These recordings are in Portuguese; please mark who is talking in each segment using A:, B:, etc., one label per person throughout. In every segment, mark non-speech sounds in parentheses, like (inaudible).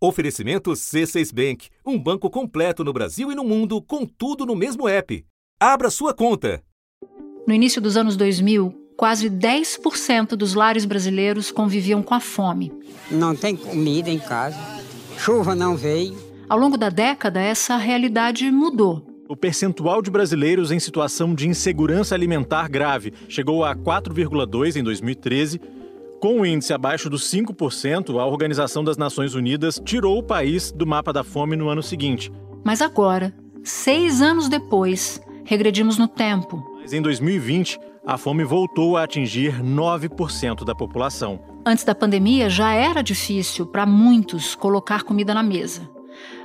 A: Oferecimento C6 Bank, um banco completo no Brasil e no mundo, com tudo no mesmo app. Abra sua conta.
B: No início dos anos 2000, quase 10% dos lares brasileiros conviviam com a fome.
C: Não tem comida em casa, chuva não veio.
B: Ao longo da década, essa realidade mudou.
D: O percentual de brasileiros em situação de insegurança alimentar grave chegou a 4,2 em 2013 com o índice abaixo dos 5%, a Organização das Nações Unidas tirou o país do mapa da fome no ano seguinte.
B: Mas agora, seis anos depois, regredimos no tempo.
D: Mas em 2020, a fome voltou a atingir 9% da população.
B: Antes da pandemia, já era difícil para muitos colocar comida na mesa.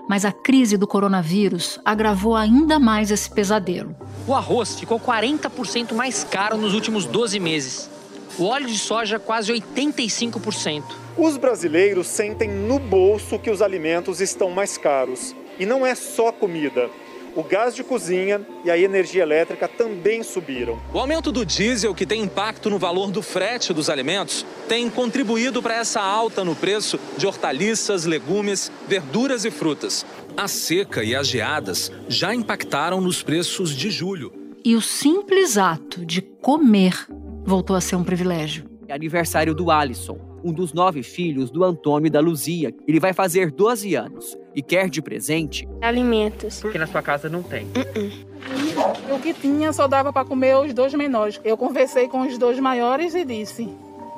B: Mas a crise do coronavírus agravou ainda mais esse pesadelo.
E: O arroz ficou 40% mais caro nos últimos 12 meses. O óleo de soja quase 85%.
F: Os brasileiros sentem no bolso que os alimentos estão mais caros. E não é só comida. O gás de cozinha e a energia elétrica também subiram.
G: O aumento do diesel, que tem impacto no valor do frete dos alimentos, tem contribuído para essa alta no preço de hortaliças, legumes, verduras e frutas. A seca e as geadas já impactaram nos preços de julho.
B: E o simples ato de comer voltou a ser um privilégio.
H: É aniversário do Alisson, um dos nove filhos do Antônio e da Luzia. Ele vai fazer 12 anos e quer de presente
I: alimentos.
H: Porque na sua casa não tem. Uh
I: -uh.
J: O que tinha só dava para comer os dois menores. Eu conversei com os dois maiores e disse: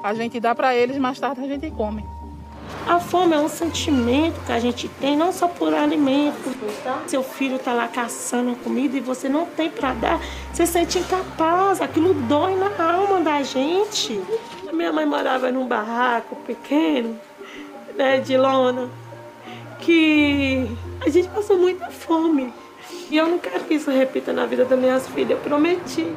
J: a gente dá para eles, mais tarde a gente come.
I: A fome é um sentimento que a gente tem, não só por alimento. Tá? Seu filho está lá caçando comida e você não tem para dar, você sente incapaz, aquilo dói na alma da gente. Minha mãe morava num barraco pequeno, né, de lona, que a gente passou muita fome. E eu não quero que isso repita na vida das minhas filhas, eu prometi.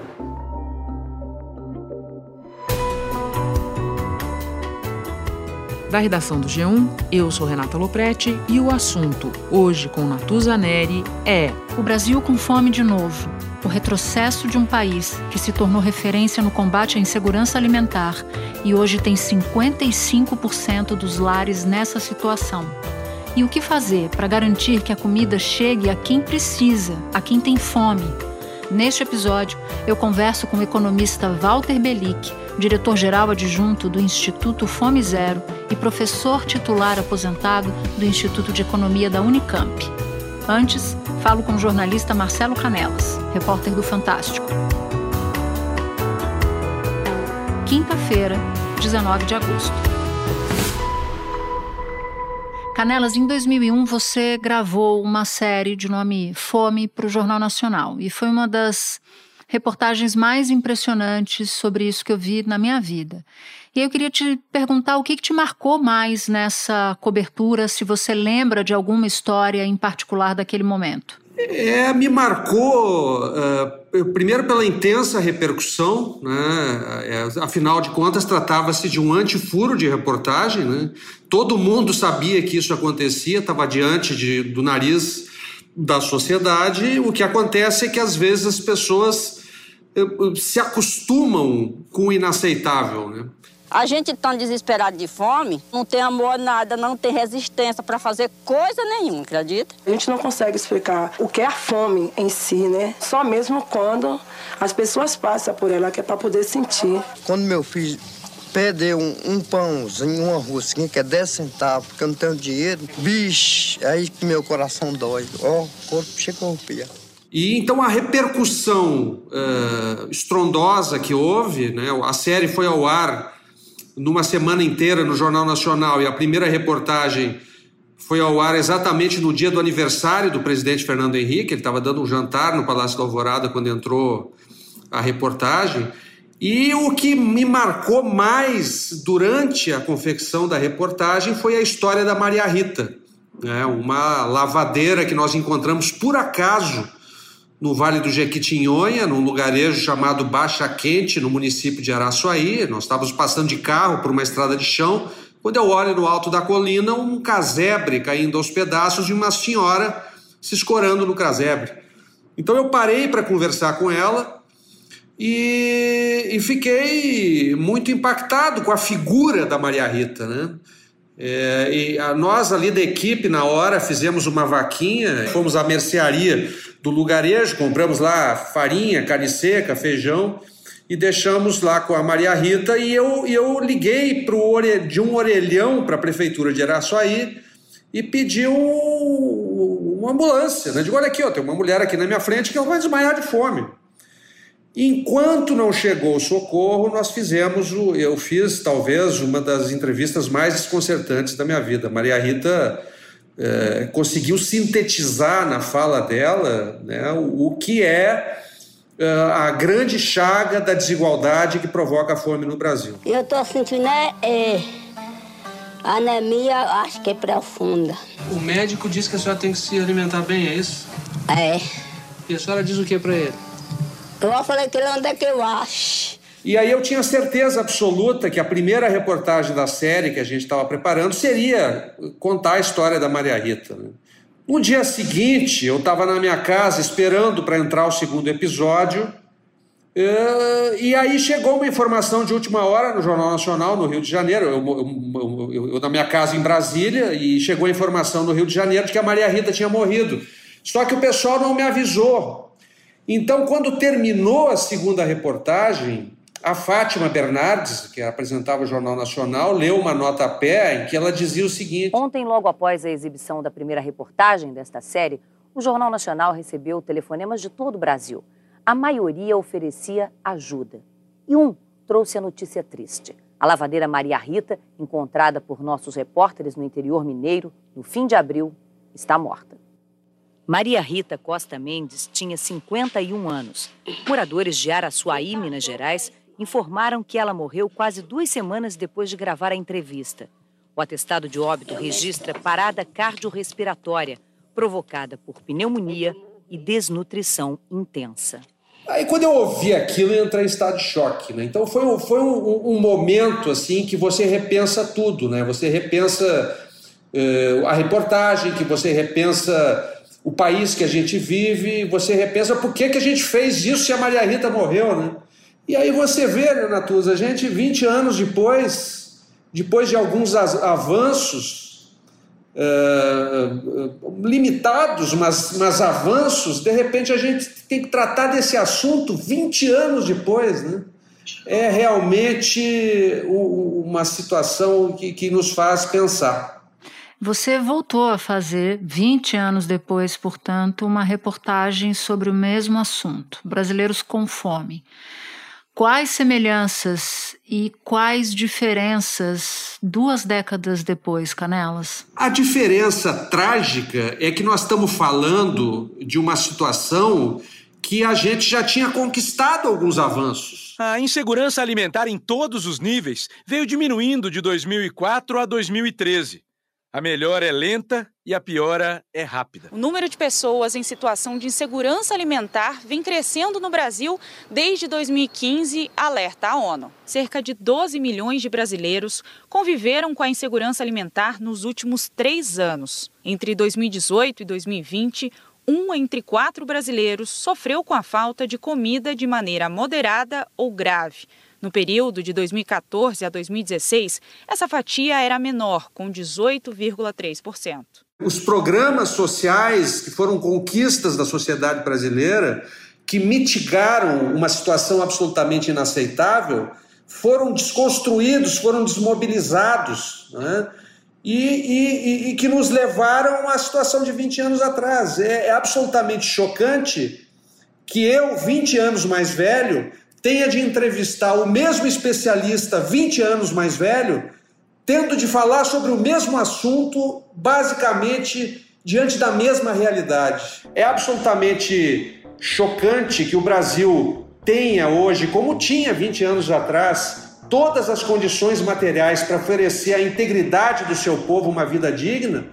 K: Da redação do G1, eu sou Renata Loprete e o assunto, hoje com Natuza Neri, é
B: o Brasil com fome de novo. O retrocesso de um país que se tornou referência no combate à insegurança alimentar e hoje tem 55% dos lares nessa situação. E o que fazer para garantir que a comida chegue a quem precisa, a quem tem fome? Neste episódio, eu converso com o economista Walter Belic, diretor-geral adjunto do Instituto Fome Zero e professor titular aposentado do Instituto de Economia da Unicamp. Antes, falo com o jornalista Marcelo Canelas, repórter do Fantástico. Quinta-feira, 19 de agosto. Canelas, em 2001 você gravou uma série de nome Fome para o Jornal Nacional e foi uma das reportagens mais impressionantes sobre isso que eu vi na minha vida. E eu queria te perguntar o que, que te marcou mais nessa cobertura, se você lembra de alguma história em particular daquele momento.
L: É, me marcou, uh, primeiro pela intensa repercussão, né? É, afinal de contas, tratava-se de um antifuro de reportagem, né? todo mundo sabia que isso acontecia, estava diante de, do nariz da sociedade. O que acontece é que às vezes as pessoas se acostumam com o inaceitável, né?
M: A gente tão desesperado de fome, não tem amor nada, não tem resistência para fazer coisa nenhuma, acredita?
N: A gente não consegue explicar o que é a fome em si, né? Só mesmo quando as pessoas passam por ela que é para poder sentir.
O: Quando meu filho perdeu um, um pãozinho, uma rosquinha que é 10 centavos, porque eu não tenho dinheiro, bicho, aí que meu coração dói. Ó, o corpo chega a romper.
L: E então a repercussão uh, estrondosa que houve, né? a série foi ao ar numa semana inteira no Jornal Nacional e a primeira reportagem foi ao ar exatamente no dia do aniversário do presidente Fernando Henrique. Ele estava dando um jantar no Palácio da Alvorada quando entrou a reportagem. E o que me marcou mais durante a confecção da reportagem foi a história da Maria Rita, né? uma lavadeira que nós encontramos por acaso no Vale do Jequitinhonha, num lugarejo chamado Baixa Quente, no município de Araçuaí. Nós estávamos passando de carro por uma estrada de chão, quando eu olho no alto da colina um casebre caindo aos pedaços e uma senhora se escorando no casebre. Então eu parei para conversar com ela e, e, fiquei muito impactado com a figura da Maria Rita, né? É, e a, nós ali da equipe, na hora, fizemos uma vaquinha, fomos à mercearia do lugarejo, compramos lá farinha, carne seca, feijão e deixamos lá com a Maria Rita e eu, eu liguei pro, de um orelhão para a prefeitura de Araçuaí e pedi um, uma ambulância. Né? Digo, olha aqui, ó, tem uma mulher aqui na minha frente que vai desmaiar de fome. Enquanto não chegou o socorro, nós fizemos, o, eu fiz talvez uma das entrevistas mais desconcertantes da minha vida. Maria Rita é, conseguiu sintetizar na fala dela né, o, o que é é a grande chaga da desigualdade que provoca a fome no Brasil.
M: Eu estou sentindo né, é, anemia, acho que é profunda.
P: O médico disse que a senhora tem que se alimentar bem, é isso?
M: É.
P: E a senhora diz o que para ele?
M: Eu falei que ele onde é que eu acho.
L: E aí eu tinha certeza absoluta que a primeira reportagem da série que a gente estava preparando seria contar a história da Maria Rita. Né? No dia seguinte, eu estava na minha casa esperando para entrar o segundo episódio. Eh, e aí chegou uma informação de última hora no Jornal Nacional, no Rio de Janeiro. Eu, eu, eu, eu, na minha casa em Brasília, e chegou a informação no Rio de Janeiro de que a Maria Rita tinha morrido. Só que o pessoal não me avisou. Então, quando terminou a segunda reportagem, a Fátima Bernardes, que apresentava o Jornal Nacional, leu uma nota a pé em que ela dizia o seguinte:
Q: Ontem, logo após a exibição da primeira reportagem desta série, o Jornal Nacional recebeu telefonemas de todo o Brasil. A maioria oferecia ajuda. E um trouxe a notícia triste. A lavadeira Maria Rita, encontrada por nossos repórteres no interior mineiro no fim de abril, está morta. Maria Rita Costa Mendes tinha 51 anos. Moradores de Araçuaí, Minas Gerais, informaram que ela morreu quase duas semanas depois de gravar a entrevista. O atestado de óbito registra parada cardiorrespiratória provocada por pneumonia e desnutrição intensa.
L: Aí quando eu ouvi aquilo, eu entrei em estado de choque, né? Então foi, um, foi um, um momento assim que você repensa tudo, né? Você repensa uh, a reportagem, que você repensa o país que a gente vive, você repensa por que, que a gente fez isso se a Maria Rita morreu, né? E aí você vê, né, Natuza, a gente 20 anos depois, depois de alguns avanços uh, limitados, mas, mas avanços, de repente a gente tem que tratar desse assunto 20 anos depois, né? É realmente uma situação que, que nos faz pensar.
B: Você voltou a fazer, 20 anos depois, portanto, uma reportagem sobre o mesmo assunto: brasileiros com fome. Quais semelhanças e quais diferenças duas décadas depois, Canelas?
L: A diferença trágica é que nós estamos falando de uma situação que a gente já tinha conquistado alguns avanços.
R: A insegurança alimentar em todos os níveis veio diminuindo de 2004 a 2013. A melhora é lenta e a piora é rápida.
S: O número de pessoas em situação de insegurança alimentar vem crescendo no Brasil desde 2015, alerta a ONU. Cerca de 12 milhões de brasileiros conviveram com a insegurança alimentar nos últimos três anos. Entre 2018 e 2020, um entre quatro brasileiros sofreu com a falta de comida de maneira moderada ou grave. No período de 2014 a 2016, essa fatia era menor, com 18,3%.
L: Os programas sociais que foram conquistas da sociedade brasileira, que mitigaram uma situação absolutamente inaceitável, foram desconstruídos, foram desmobilizados. Né? E, e, e, que nos levaram à situação de 20 anos atrás. É, é absolutamente chocante que eu, 20 anos mais velho, tenha de entrevistar o mesmo especialista 20 anos mais velho, tendo de falar sobre o mesmo assunto, basicamente diante da mesma realidade. É absolutamente chocante que o Brasil tenha hoje, como tinha 20 anos atrás, todas as condições materiais para oferecer à integridade do seu povo uma vida digna,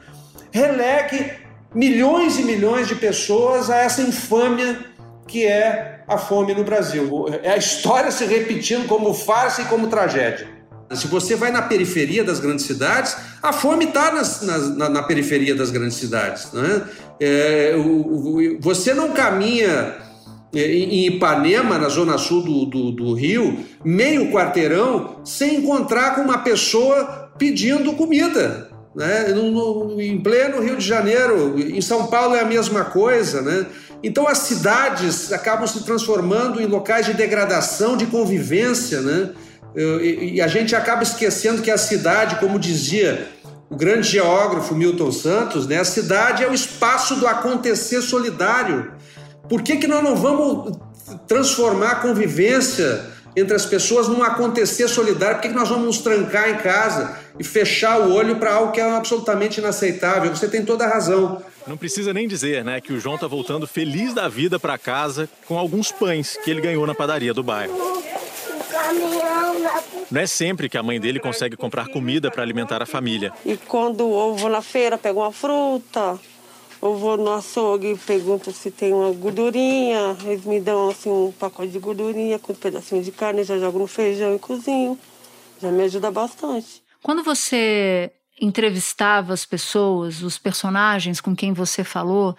L: relegue milhões e milhões de pessoas a essa infâmia que é a fome no Brasil. É a história se repetindo como farsa e como tragédia. Se você vai na periferia das grandes cidades, a fome está na, na, periferia das grandes cidades. Né? É, o, o, você não caminha é, em Ipanema, na zona sul do, do, do, Rio, meio quarteirão, sem encontrar com uma pessoa pedindo comida. Né? No, no, em pleno Rio de Janeiro, em São Paulo é a mesma coisa. Né? Então as cidades acabam se transformando em locais de degradação, de convivência. Né? E, a gente acaba esquecendo que a cidade, como dizia o grande geógrafo Milton Santos, né? a cidade é o espaço do acontecer solidário. Por que, que nós não vamos transformar a convivência entre as pessoas num acontecer solidário? Por que, que nós vamos nos trancar em casa e fechar o olho para algo que é absolutamente inaceitável? Você tem toda a razão.
D: Não precisa nem dizer, né, que o João está voltando feliz da vida para casa com alguns pães que ele ganhou na padaria do bairro. Não é sempre que a mãe dele consegue comprar comida para alimentar a família.
T: E quando eu vou na feira, pego uma fruta, eu vou no açougue e pergunto se tem uma gordurinha. Eles me dão assim, um pacote de gordurinha com um pedacinho de carne, já jogo no feijão e cozinho. Já me ajuda bastante.
B: Quando você entrevistava as pessoas, os personagens com quem você falou,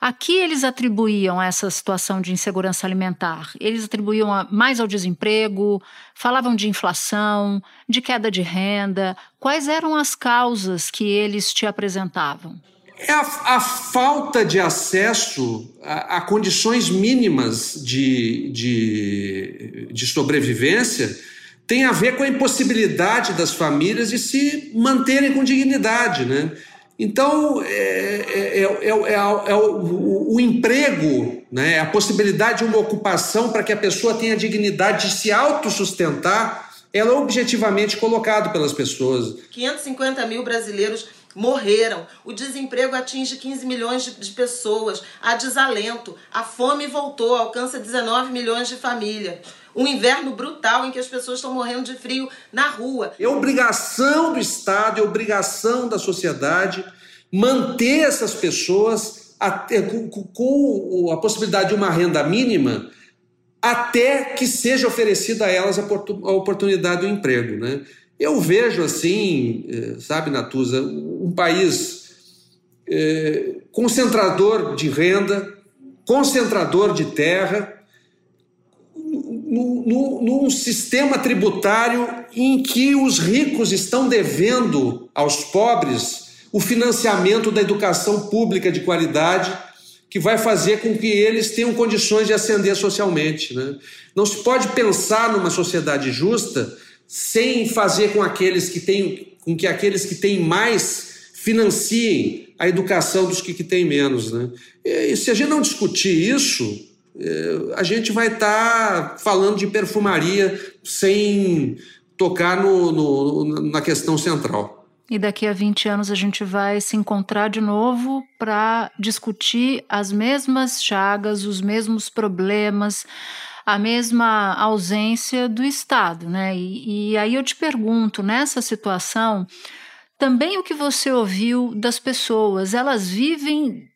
B: a que eles atribuíam essa situação de insegurança alimentar? Eles atribuíam mais ao desemprego, falavam de inflação, de queda de renda. Quais eram as causas que eles te apresentavam?
L: É a, a falta de acesso a, a condições mínimas de, de, de sobrevivência tem a ver com a impossibilidade das famílias de se manterem com dignidade, né? Então, é, é, é, é o, o, emprego, né, a possibilidade de uma ocupação para que a pessoa tenha dignidade de se autossustentar, ela é objetivamente colocado pelas pessoas.
U: 550 mil brasileiros morreram. O desemprego atinge 15 milhões de, pessoas. Há desalento. A fome voltou, alcança 19 milhões de famílias um inverno brutal em que as pessoas estão morrendo de frio na rua.
L: É obrigação do Estado, é obrigação da sociedade manter essas pessoas até, com, com a possibilidade de uma renda mínima até que seja oferecida a elas a oportunidade do emprego. Né? Eu vejo assim, eh, sabe, Natuza, um país é, concentrador de renda, concentrador de terra, num sistema tributário em que os ricos estão devendo aos pobres o financiamento da educação pública de qualidade que vai fazer com que eles tenham condições de ascender socialmente. Né? Não se pode pensar numa sociedade justa sem fazer com aqueles que têm, com que aqueles que têm mais financiem a educação dos que, que têm menos. Né? E se a gente não discutir isso, é, a gente vai estar tá falando de perfumaria sem tocar no, no, na questão central.
B: E daqui a 20 anos a gente vai se encontrar de novo para discutir as mesmas chagas, os mesmos problemas, a mesma ausência do Estado, né? E, e aí eu te pergunto, nessa situação, também o que você ouviu das pessoas, elas vivem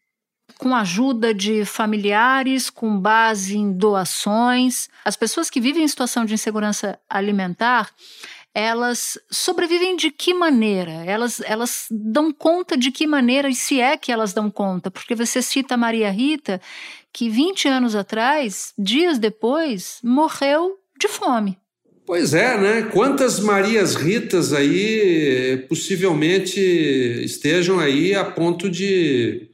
B: com ajuda de familiares, com base em doações. As pessoas que vivem em situação de insegurança alimentar, elas sobrevivem de que maneira? Elas, elas dão conta de que maneira, e se é que elas dão conta? Porque você cita a Maria Rita, que 20 anos atrás, dias depois, morreu de fome.
L: Pois é, né? Quantas Marias Ritas aí possivelmente estejam aí a ponto de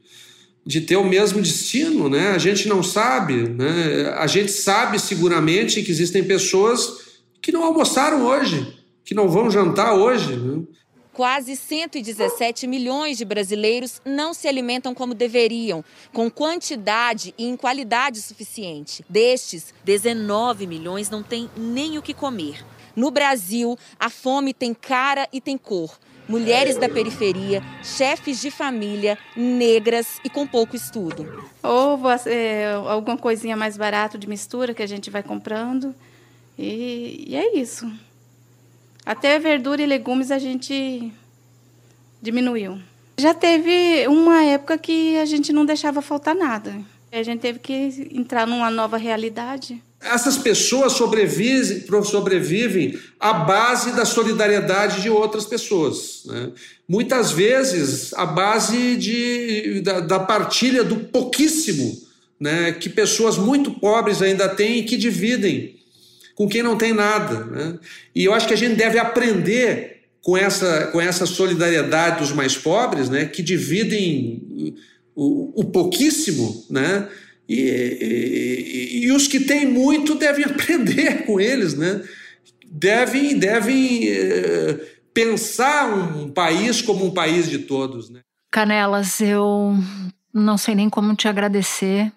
L: de ter o mesmo destino, né? A gente não sabe, né? A gente sabe seguramente que existem pessoas que não almoçaram hoje, que não vão jantar hoje. Né?
S: Quase 117 milhões de brasileiros não se alimentam como deveriam, com quantidade e em qualidade suficiente. Destes, 19 milhões não têm nem o que comer. No Brasil, a fome tem cara e tem cor mulheres da periferia, chefes de família, negras e com pouco estudo.
J: Ou é, alguma coisinha mais barato de mistura que a gente vai comprando. E, e é isso. Até verdura e legumes a gente diminuiu. Já teve uma época que a gente não deixava faltar nada. A gente teve que entrar numa nova realidade.
L: Essas pessoas sobrevivem, sobrevivem à base da solidariedade de outras pessoas. Né? Muitas vezes, à base de, da, da partilha do pouquíssimo né, que pessoas muito pobres ainda têm e que dividem com quem não tem nada. Né? E eu acho que a gente deve aprender com essa, com essa solidariedade dos mais pobres, né, que dividem o, o pouquíssimo, né, e, e, e, os que têm muito devem (laughs) aprender com eles, né, devem, devem eh, pensar um país como um país de todos. Né.
B: Canelas, eu não sei nem como te agradecer.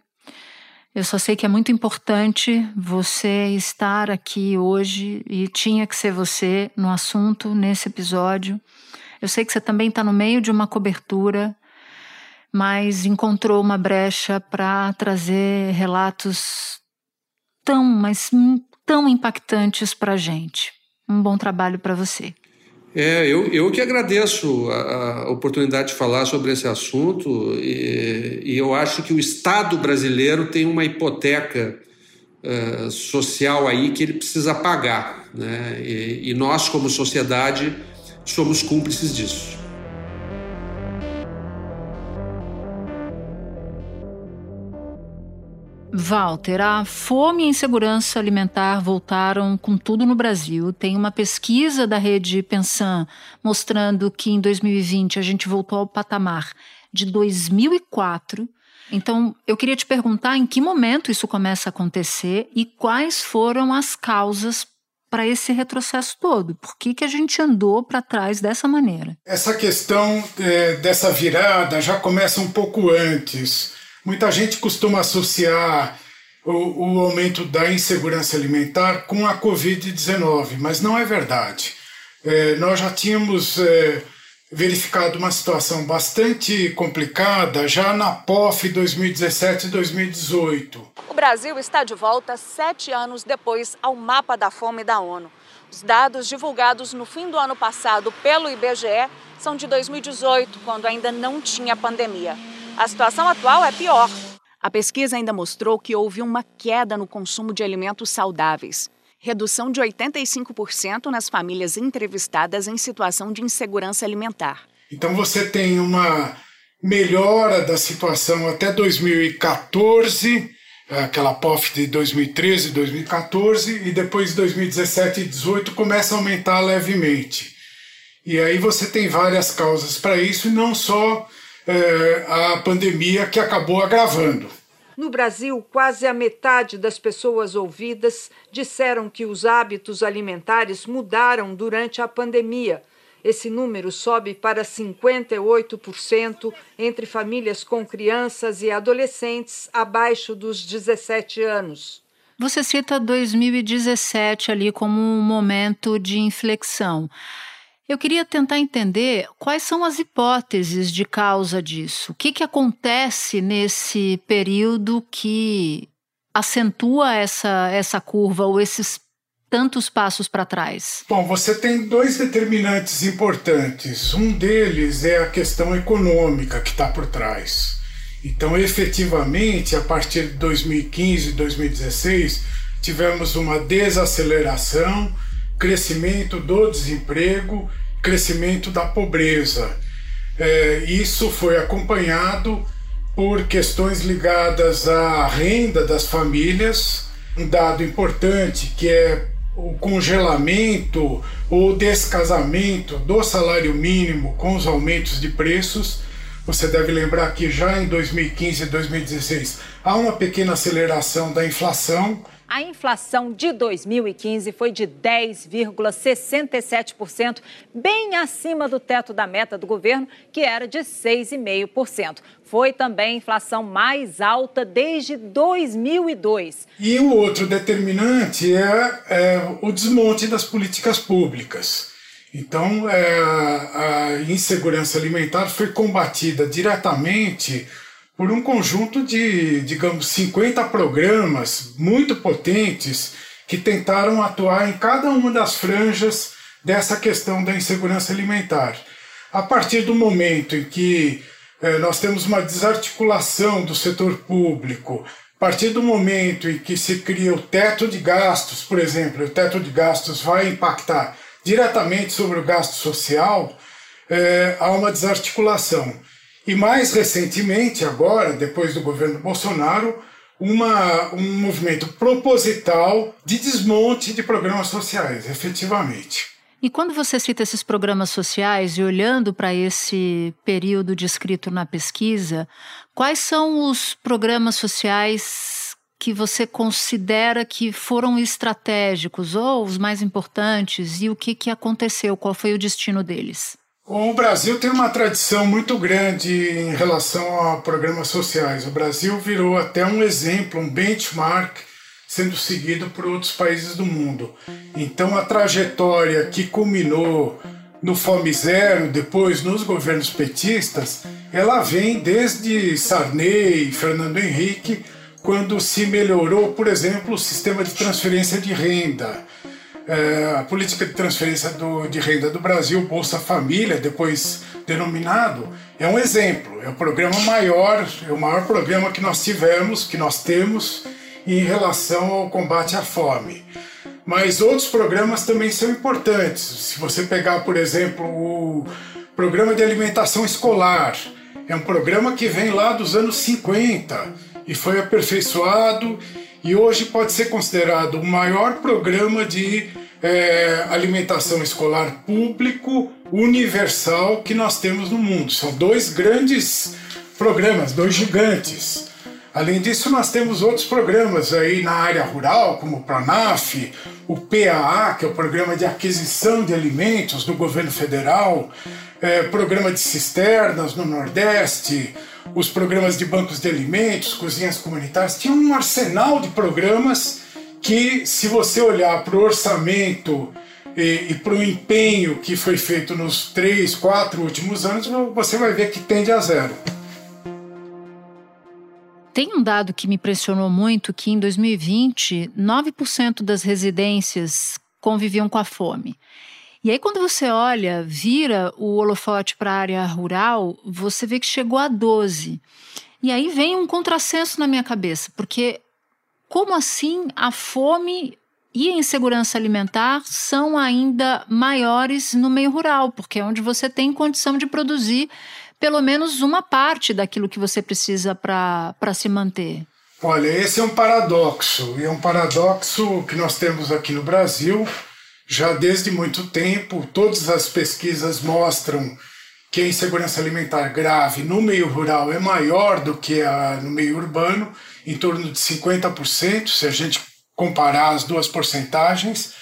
B: Eu só sei que é muito importante você estar aqui hoje e tinha que ser você no assunto, nesse episódio. Eu sei que você também está no meio de uma cobertura, mas encontrou uma brecha para trazer relatos tão, mas tão impactantes para a gente. Um bom trabalho para você.
L: É, eu, eu que agradeço a, a, oportunidade de falar sobre esse assunto e, e, eu acho que o Estado brasileiro tem uma hipoteca uh, social aí que ele precisa pagar, né? E, e nós, como sociedade, somos cúmplices disso.
B: Walter, a fome e a insegurança alimentar voltaram com tudo no Brasil. Tem uma pesquisa da rede Pensan mostrando que em 2020 a gente voltou ao patamar de 2004. Então, eu queria te perguntar em que momento isso começa a acontecer e quais foram as causas para esse retrocesso todo? Por que, que a gente andou para trás dessa maneira?
V: Essa questão é, dessa virada já começa um pouco antes. Muita gente costuma associar o, o aumento da insegurança alimentar com a Covid-19, mas não é verdade. É, nós já tínhamos é, verificado uma situação bastante complicada já na POF 2017 e 2018.
S: O Brasil está de volta sete anos depois ao mapa da fome da ONU. Os dados divulgados no fim do ano passado pelo IBGE são de 2018, quando ainda não tinha pandemia. A situação atual é pior. A pesquisa ainda mostrou que houve uma queda no consumo de alimentos saudáveis, redução de 85% nas famílias entrevistadas em situação de insegurança alimentar.
V: Então você tem uma melhora da situação até 2014, aquela POF de 2013, 2014, e depois de 2017 e 2018 começa a aumentar levemente. E aí você tem várias causas para isso, e não só é, a pandemia que acabou agravando.
W: No Brasil, quase a metade das pessoas ouvidas disseram que os hábitos alimentares mudaram durante a pandemia. Esse número sobe para 58% entre famílias com crianças e adolescentes abaixo dos 17 anos.
B: Você cita 2017 ali como um momento de inflexão. Eu queria tentar entender quais são as hipóteses de causa disso. O que, que acontece nesse período que acentua essa, essa curva ou esses tantos passos para trás?
V: Bom, você tem dois determinantes importantes. Um deles é a questão econômica que está por trás. Então, efetivamente, a partir de 2015 e 2016, tivemos uma desaceleração, crescimento do desemprego crescimento da pobreza. É, isso foi acompanhado por questões ligadas à renda das famílias, um dado importante que é o congelamento ou descasamento do salário mínimo com os aumentos de preços. Você deve lembrar que já em 2015 e 2016 há uma pequena aceleração da inflação
X: a inflação de 2015 foi de 10,67%, bem acima do teto da meta do governo, que era de 6,5%. Foi também a inflação mais alta desde 2002.
V: E o outro determinante é, é o desmonte das políticas públicas. Então, é, a insegurança alimentar foi combatida diretamente por um conjunto de, digamos, 50 programas muito potentes que tentaram atuar em cada uma das franjas dessa questão da insegurança alimentar. A partir do momento em que eh, nós temos uma desarticulação do setor público, a partir do momento em que se cria o teto de gastos, por exemplo, o teto de gastos vai impactar diretamente sobre o gasto social, eh, há uma desarticulação. E mais recentemente, agora, depois do governo Bolsonaro, uma, um movimento proposital de desmonte de programas sociais, efetivamente.
B: E quando você cita esses programas sociais e olhando para esse período descrito na pesquisa, quais são os programas sociais que você considera que foram estratégicos ou os mais importantes e o que, que aconteceu? Qual foi o destino deles?
V: O Brasil tem uma tradição muito grande em relação a programas sociais. O Brasil virou até um exemplo, um benchmark sendo seguido por outros países do mundo. Então a trajetória que culminou no Fome Zero, depois nos governos petistas, ela vem desde Sarney, Fernando Henrique, quando se melhorou, por exemplo, o sistema de transferência de renda. É, a política de transferência do, de renda do Brasil, Bolsa Família, depois denominado, é um exemplo. É o programa maior, é o maior programa que nós tivemos, que nós temos em relação ao combate à fome. Mas outros programas também são importantes. Se você pegar, por exemplo, o Programa de Alimentação Escolar, é um programa que vem lá dos anos 50 e foi aperfeiçoado e hoje pode ser considerado o maior programa de é, alimentação escolar público universal que nós temos no mundo. São dois grandes programas, dois gigantes. Além disso, nós temos outros programas aí na área rural, como o PRONAF, o PAA, que é o Programa de Aquisição de Alimentos do Governo Federal, é, programa de cisternas no Nordeste, os programas de bancos de alimentos, cozinhas comunitárias. Tinha um arsenal de programas que, se você olhar para o orçamento e, e para o empenho que foi feito nos três, quatro últimos anos, você vai ver que tende a zero.
B: Tem um dado que me impressionou muito que em 2020, 9% das residências conviviam com a fome. E aí quando você olha, vira o holofote para a área rural, você vê que chegou a 12. E aí vem um contrassenso na minha cabeça, porque como assim a fome e a insegurança alimentar são ainda maiores no meio rural, porque é onde você tem condição de produzir pelo menos uma parte daquilo que você precisa para se manter?
V: Olha, esse é um paradoxo, e é um paradoxo que nós temos aqui no Brasil já desde muito tempo. Todas as pesquisas mostram que a insegurança alimentar grave no meio rural é maior do que a, no meio urbano, em torno de 50%, se a gente comparar as duas porcentagens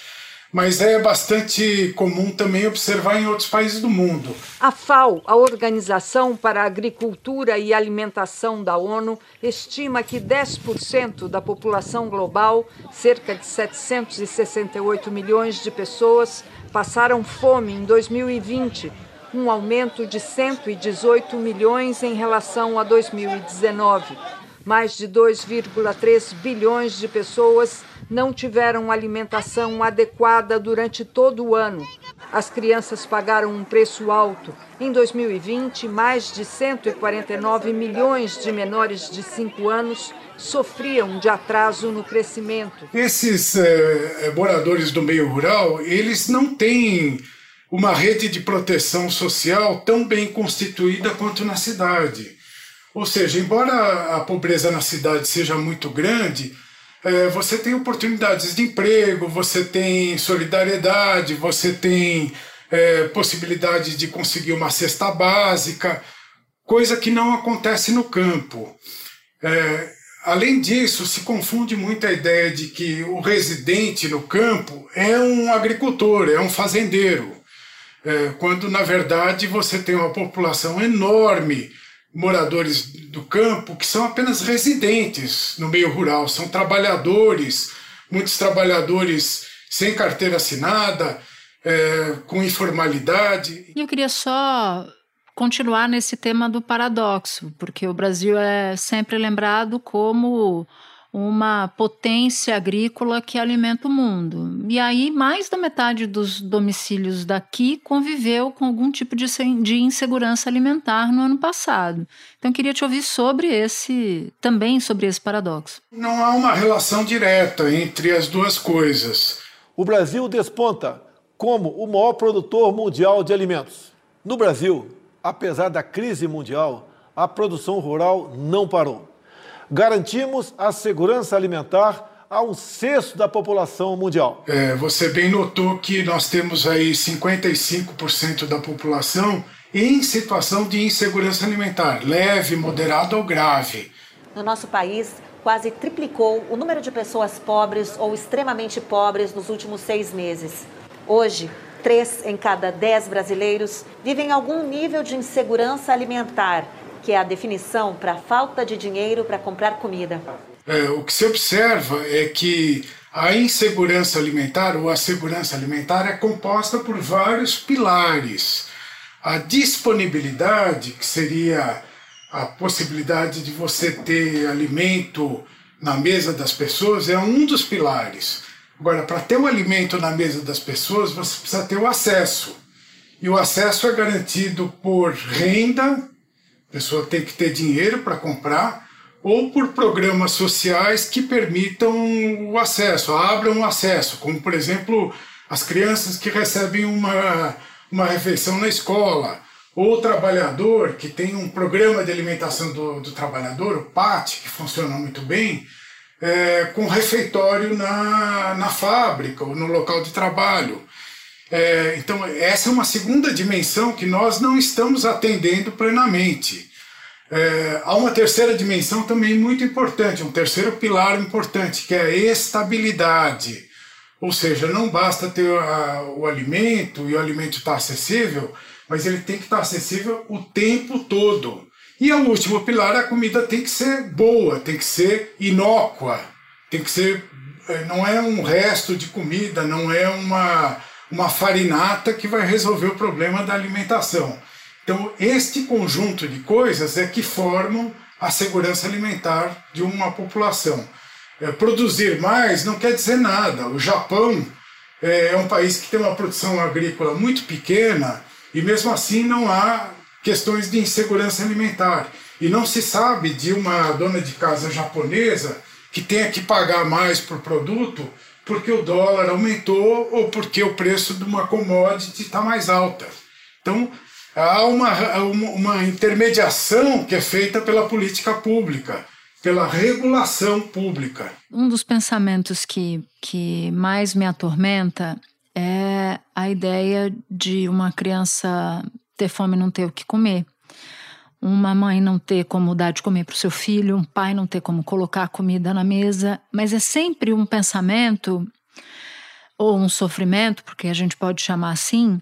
V: mas é bastante comum também observar em outros países do mundo.
W: A FAO, a Organização para a Agricultura e Alimentação da ONU, estima que 10% da população global, cerca de 768 milhões de pessoas, passaram fome em 2020, um aumento de 118 milhões em relação a 2019. Mais de 2,3 bilhões de pessoas não tiveram alimentação adequada durante todo o ano. As crianças pagaram um preço alto. Em 2020, mais de 149 milhões de menores de 5 anos sofriam de atraso no crescimento.
V: Esses é, moradores do meio rural, eles não têm uma rede de proteção social tão bem constituída quanto na cidade. Ou seja, embora a pobreza na cidade seja muito grande, é, você tem oportunidades de emprego, você tem solidariedade, você tem é, possibilidade de conseguir uma cesta básica, coisa que não acontece no campo. É, além disso, se confunde muito a ideia de que o residente no campo é um agricultor, é um fazendeiro, quando na verdade você tem uma população enorme moradores do campo que são apenas residentes no meio rural, são trabalhadores, muitos trabalhadores sem carteira assinada, é, com informalidade.
B: Eu queria só continuar nesse tema do paradoxo, porque o Brasil é sempre lembrado como uma potência agrícola que alimenta o mundo. E aí, mais da metade dos domicílios daqui conviveu com algum tipo de, de insegurança alimentar no ano passado. Então, queria te ouvir sobre esse, também sobre esse paradoxo.
V: Não há uma relação direta entre as duas coisas.
Y: O Brasil desponta como o maior produtor mundial de alimentos. No Brasil, apesar da crise mundial, a produção rural não parou garantimos a segurança alimentar a um sexto da população mundial.
V: É, você bem notou que nós temos aí 55% da população em situação de insegurança alimentar, leve, moderada ou grave.
Z: No nosso país, quase triplicou o número de pessoas pobres ou extremamente pobres nos últimos seis meses. Hoje, três em cada dez brasileiros vivem algum nível de insegurança alimentar, que é a definição para falta de dinheiro para comprar comida.
V: É, o que se observa é que a insegurança alimentar ou a segurança alimentar é composta por vários pilares a disponibilidade, que seria a possibilidade de você ter alimento na mesa das pessoas, é um dos pilares. Agora, para ter o alimento na mesa das pessoas, você precisa ter o acesso. E o acesso é garantido por renda, a pessoa tem que ter dinheiro para comprar, ou por programas sociais que permitam o acesso, abram o acesso, como por exemplo as crianças que recebem uma uma refeição na escola, ou o trabalhador que tem um programa de alimentação do, do trabalhador, o PAT, que funciona muito bem, é, com refeitório na, na fábrica ou no local de trabalho. É, então, essa é uma segunda dimensão que nós não estamos atendendo plenamente. É, há uma terceira dimensão também muito importante, um terceiro pilar importante, que é a estabilidade. Ou seja, não basta ter a, o alimento e o alimento estar tá acessível, mas ele tem que estar tá acessível o tempo todo. E o último pilar, a comida tem que ser boa, tem que ser inócua, tem que ser. É, não é um resto de comida, não é uma, uma farinata que vai resolver o problema da alimentação. Então, este conjunto de coisas é que formam a segurança alimentar de uma população é, produzir mais não quer dizer nada. O Japão é, é um país que tem uma produção agrícola muito pequena e mesmo assim não há questões de insegurança alimentar. E não se sabe de uma dona de casa japonesa que tenha que pagar mais por produto porque o dólar aumentou ou porque o preço de uma commodity está mais alta. Então, há uma, uma intermediação que é feita pela política pública pela regulação pública.
B: Um dos pensamentos que, que mais me atormenta é a ideia de uma criança ter fome e não ter o que comer. Uma mãe não ter como dar de comer para o seu filho, um pai não ter como colocar comida na mesa, mas é sempre um pensamento ou um sofrimento, porque a gente pode chamar assim,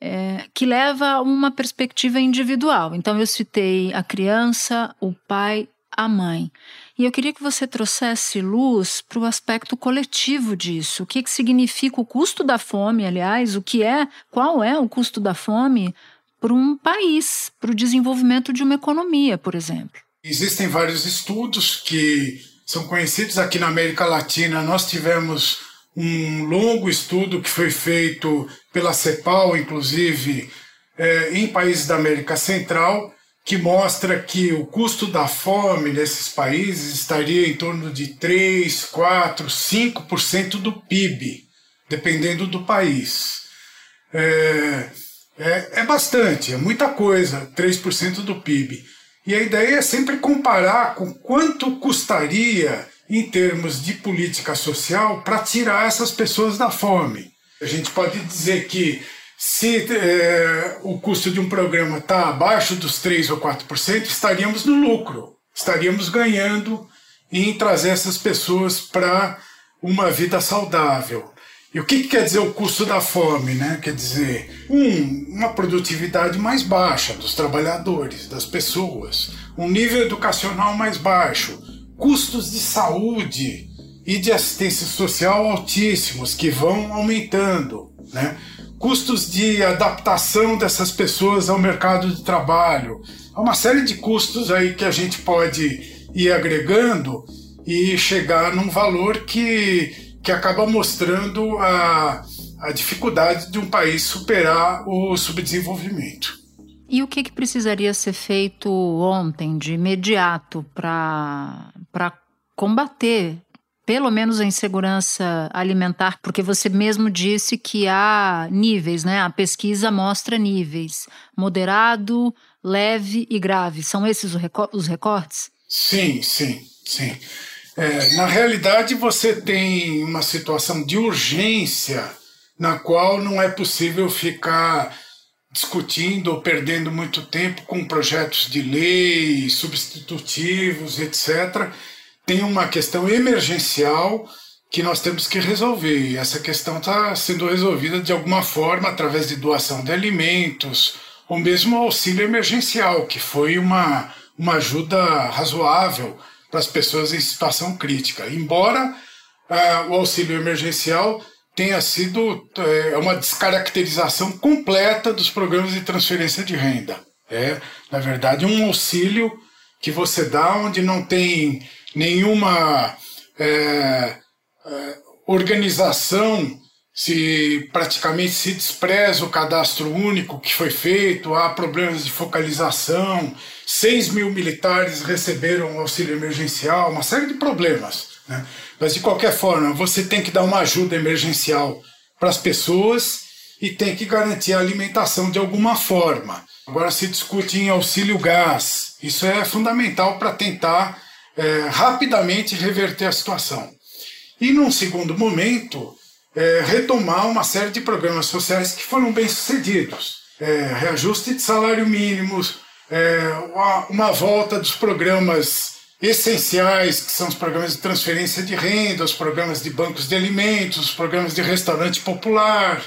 B: é, que leva a uma perspectiva individual. Então, eu citei a criança, o pai a mãe. E eu queria que você trouxesse luz para o aspecto coletivo disso. O que, que significa o custo da fome, aliás, o que é, qual é o custo da fome para um país, para o desenvolvimento de uma economia, por exemplo.
V: Existem vários estudos que são conhecidos aqui na América Latina. Nós tivemos um longo estudo que foi feito pela CEPAL, inclusive, é, em países da América Central, que mostra que o custo da fome nesses países estaria em torno de 3, 4, 5% do PIB, dependendo do país. É, é, é bastante, é muita coisa, 3% do PIB. E a ideia é sempre comparar com quanto custaria, em termos de política social, para tirar essas pessoas da fome. A gente pode dizer que se é, o custo de um programa está abaixo dos 3 ou 4%, estaríamos no lucro, estaríamos ganhando em trazer essas pessoas para uma vida saudável. E o que, que, quer dizer o custo da fome? Né? Quer dizer, um, uma produtividade mais baixa dos trabalhadores, das pessoas, um nível educacional mais baixo, custos de saúde e de assistência social altíssimos que vão aumentando. Né? custos de adaptação dessas pessoas ao mercado de trabalho. Há uma série de custos aí que a gente pode ir agregando e chegar num valor que, que acaba mostrando a, a dificuldade de um país superar o subdesenvolvimento.
B: E o que, que precisaria ser feito ontem, de imediato, para combater pelo menos a insegurança alimentar, porque você mesmo disse que há níveis, né? A pesquisa mostra níveis: moderado, leve e grave. São esses os recortes?
V: Sim, sim, sim. É, na realidade, você tem uma situação de urgência na qual não é possível ficar discutindo ou perdendo muito tempo com projetos de lei, substitutivos, etc. Tem uma questão emergencial que nós temos que resolver. E essa questão está sendo resolvida de alguma forma através de doação de alimentos ou mesmo auxílio emergencial, que foi uma, uma ajuda razoável para as pessoas em situação crítica. Embora uh, o auxílio emergencial tenha sido é, uma descaracterização completa dos programas de transferência de renda. É, na verdade, um auxílio que você dá onde não tem nenhuma é, é, organização, se praticamente se despreza o cadastro único que foi feito, há problemas de focalização, 6 mil militares receberam auxílio emergencial, uma série de problemas. Né? Mas, de qualquer forma, você tem que dar uma ajuda emergencial para as pessoas e tem que garantir a alimentação de alguma forma. Agora se discute em auxílio gás. Isso é fundamental para tentar é, rapidamente reverter a situação. E, num segundo momento, é, retomar uma série de programas sociais que foram bem sucedidos. É, reajuste de salário mínimo, é, uma, volta dos programas essenciais, que são os programas de transferência de renda, os programas de bancos de alimentos, os programas de restaurante popular,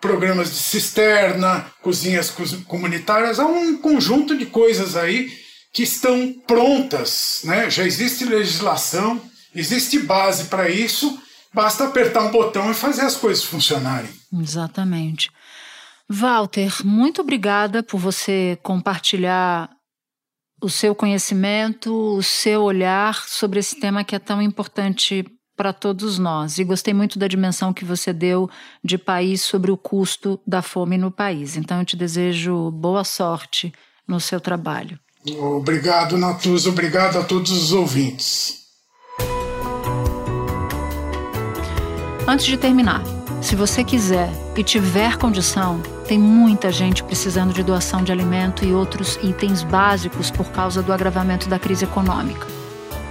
V: programas de cisterna, cozinhas comunitárias, há um conjunto de coisas aí que estão prontas, né? Já existe legislação, existe base para isso, basta apertar um botão e fazer as coisas funcionarem.
B: Exatamente. Walter, muito obrigada por você compartilhar o seu conhecimento, o seu olhar sobre esse tema que é tão importante para todos nós. E gostei muito da dimensão que você deu de país sobre o custo da fome no país. Então eu te desejo boa sorte no seu trabalho.
V: Obrigado, Natuza. Obrigado a todos os ouvintes.
B: Antes de terminar, se você quiser e tiver condição, tem muita gente precisando de doação de alimento e outros itens básicos por causa do agravamento da crise econômica.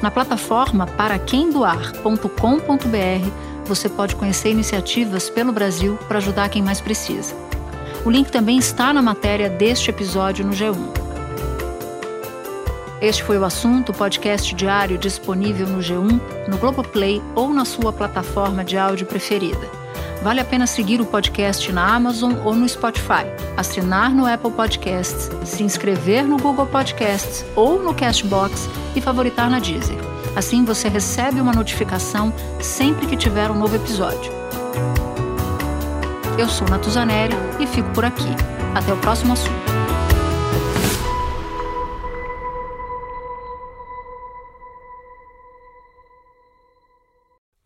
B: Na plataforma paraquemdoar.com.br você pode conhecer iniciativas pelo Brasil para ajudar quem mais precisa. O link também está na matéria deste episódio no G1. Este foi o assunto, podcast diário disponível no G1, no Globoplay ou na sua plataforma de áudio preferida. Vale a pena seguir o podcast na Amazon ou no Spotify, assinar no Apple Podcasts, se inscrever no Google Podcasts ou no Castbox e favoritar na Deezer. Assim você recebe uma notificação sempre que tiver um novo episódio. Eu sou Natuzaneri e fico por aqui. Até o próximo assunto.